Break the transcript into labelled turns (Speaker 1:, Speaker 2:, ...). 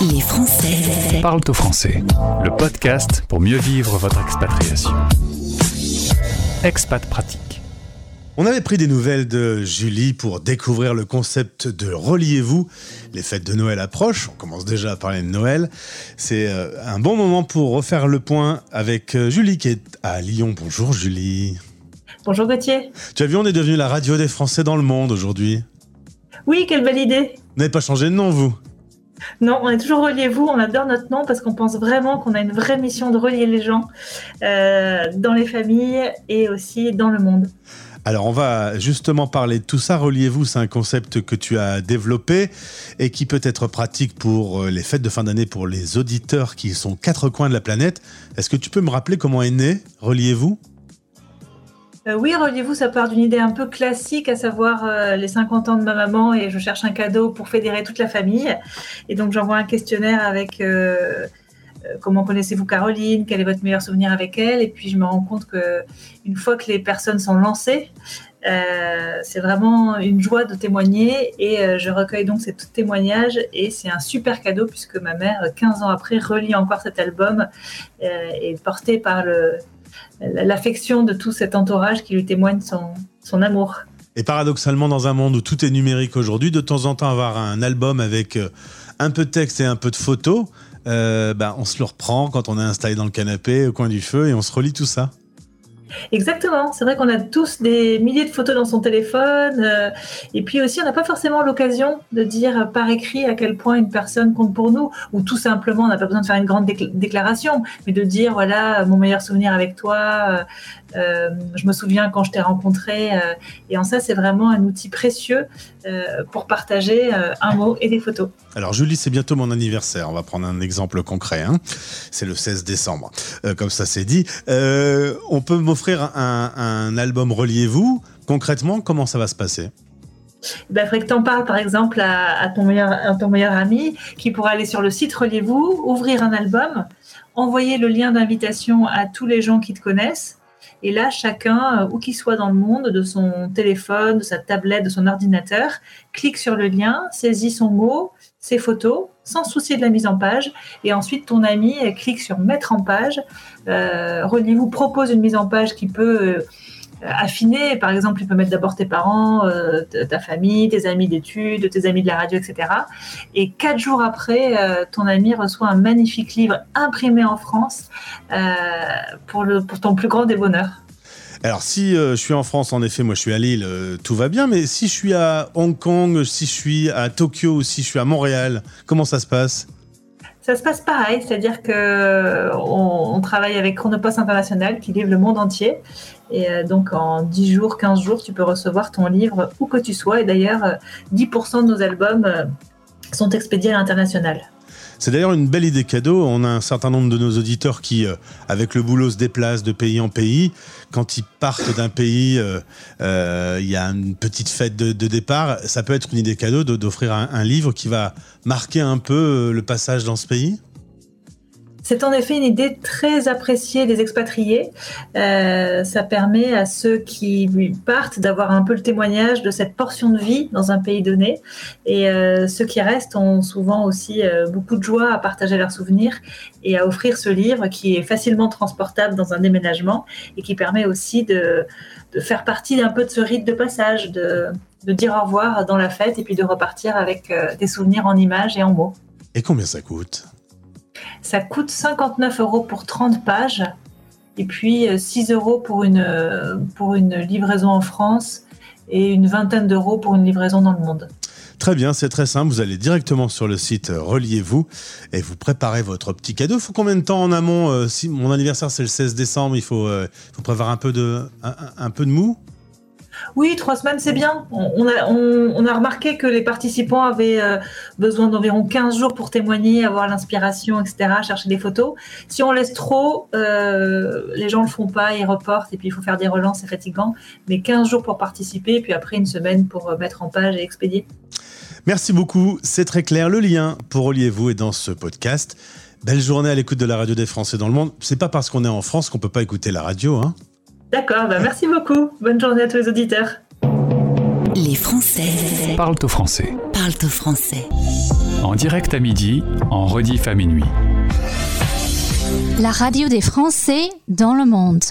Speaker 1: Les Français
Speaker 2: parlent au français. Le podcast pour mieux vivre votre expatriation. Expat pratique.
Speaker 3: On avait pris des nouvelles de Julie pour découvrir le concept de Reliez-vous. Les fêtes de Noël approchent, on commence déjà à parler de Noël. C'est euh, un bon moment pour refaire le point avec euh, Julie qui est à Lyon. Bonjour Julie.
Speaker 4: Bonjour Gauthier.
Speaker 3: Tu as vu, on est devenu la radio des Français dans le monde aujourd'hui.
Speaker 4: Oui, quelle belle idée.
Speaker 3: Vous n'avez pas changé de nom, vous?
Speaker 4: Non, on est toujours Reliez-vous, on adore notre nom parce qu'on pense vraiment qu'on a une vraie mission de relier les gens euh, dans les familles et aussi dans le monde.
Speaker 3: Alors on va justement parler de tout ça. Reliez-vous, c'est un concept que tu as développé et qui peut être pratique pour euh, les fêtes de fin d'année pour les auditeurs qui sont quatre coins de la planète. Est-ce que tu peux me rappeler comment est né Reliez-vous?
Speaker 4: Euh, oui, Reliez-vous, ça part d'une idée un peu classique, à savoir euh, les 50 ans de ma maman et je cherche un cadeau pour fédérer toute la famille. Et donc j'envoie un questionnaire avec euh, comment connaissez-vous Caroline, quel est votre meilleur souvenir avec elle? Et puis je me rends compte que une fois que les personnes sont lancées, c'est vraiment une joie de témoigner et je recueille donc ces témoignages et c'est un super cadeau puisque ma mère, 15 ans après, relit encore cet album et est portée par le, l'affection de tout cet entourage qui lui témoigne son, son amour.
Speaker 3: Et paradoxalement, dans un monde où tout est numérique aujourd'hui, de temps en temps avoir un album avec euh, un peu de texte et un peu de photos, euh, bah, on se le reprend quand on est installé dans le canapé au coin du feu et on se relit tout ça.
Speaker 4: Exactement, c'est vrai qu'on a tous des milliers de photos dans son téléphone euh, et puis aussi on n'a pas forcément l'occasion de dire par écrit à quel point une personne compte pour nous ou tout simplement on n'a pas besoin de faire une grande décl- déclaration mais de dire voilà mon meilleur souvenir avec toi, euh, euh, je me souviens quand je t'ai rencontré et en ça c'est vraiment un outil précieux pour partager un mot et des photos.
Speaker 3: Alors Julie, c'est bientôt mon anniversaire. On va prendre un exemple concret. hein. C'est le 16 décembre. Comme ça, c'est dit. On peut un, un album Reliez-vous. Concrètement, comment ça va se passer?
Speaker 4: Il faudrait que tu en parles par exemple à ton meilleur ami qui pourra aller sur le site Reliez-vous, ouvrir un album, envoyer le lien d'invitation à tous les gens qui te connaissent. Et là, chacun, euh, où qu'il soit dans le monde, de son téléphone, de sa tablette, de son ordinateur, clique sur le lien, saisit son mot, ses photos, sans se soucier de la mise en page. Et ensuite, ton ami clique sur mettre en page. Euh, Reliez-vous propose une mise en page qui peut euh, affiner. Par exemple, tu peux mettre d'abord tes parents, euh, ta famille, tes amis d'études, tes amis de la radio, etc. Et quatre jours après, euh, ton ami reçoit un magnifique livre imprimé en France euh, pour, ton plus grand des bonheurs.
Speaker 3: Alors, si euh, je suis en France, en effet, moi je suis à Lille, euh, tout va bien. Mais si je suis à Hong Kong, si je suis à Tokyo si je suis à Montréal, comment ça se passe?
Speaker 4: Ça se passe pareil, c'est-à-dire que on, on travaille avec Chronopost International qui livre le monde entier. Et euh, donc en 10 jours, 15 jours, tu peux recevoir ton livre où que tu sois. Et d'ailleurs, euh, 10% de nos albums euh, sont expédiés à l'international.
Speaker 3: C'est d'ailleurs une belle idée cadeau. On a un certain nombre de nos auditeurs qui, euh, avec le boulot, se déplacent de pays en pays. Quand ils partent d'un pays, euh, euh, il y a une petite fête de, départ. Ça peut être une idée cadeau de- d'offrir un, livre qui va marquer un peu le passage dans ce pays?
Speaker 4: C'est en effet une idée très appréciée des expatriés. Euh, ça permet à ceux qui partent d'avoir un peu le témoignage de cette portion de vie dans un pays donné. Et euh, ceux qui restent ont souvent aussi euh, beaucoup de joie à partager leurs souvenirs et à offrir ce livre qui est facilement transportable dans un déménagement et qui permet aussi de, faire partie d'un peu de ce rite de passage, de, de dire au revoir dans la fête et puis de repartir avec des souvenirs en images et en mots.
Speaker 3: Et combien ça coûte?
Speaker 4: Ça coûte 59 euros pour 30 pages et puis euh, 6 euros pour une, euh, pour une livraison en France et une vingtaine d'euros pour une livraison dans le monde.
Speaker 3: Très bien, c'est très simple. Vous allez directement sur le site euh, Reliez-vous et vous préparez votre petit cadeau. Il faut combien de temps en amont euh, Si mon anniversaire c'est le 16 décembre, il faut, euh, prévoir un peu de, un peu de mou?
Speaker 4: Oui, trois semaines, c'est bien. On, a remarqué que les participants avaient euh, besoin d'environ 15 jours pour témoigner, avoir l'inspiration, etc., chercher des photos. Si on laisse trop, euh, les gens ne le font pas, ils reportent, et puis il faut faire des relances, c'est fatigant. Mais 15 jours pour participer, et puis après une semaine pour euh, mettre en page et expédier.
Speaker 3: Merci beaucoup, c'est très clair. Le lien pour Reliez-vous est dans ce podcast. Belle journée à l'écoute de la radio des Français dans le monde. C'est pas parce qu'on est en France qu'on peut pas écouter la radio, hein.
Speaker 4: D'accord, bah merci beaucoup. Bonne journée à tous les auditeurs.
Speaker 1: Les Français
Speaker 2: Parle au français.
Speaker 1: parlent au français.
Speaker 2: En direct à midi, en rediff à minuit.
Speaker 5: La radio des Français dans le monde.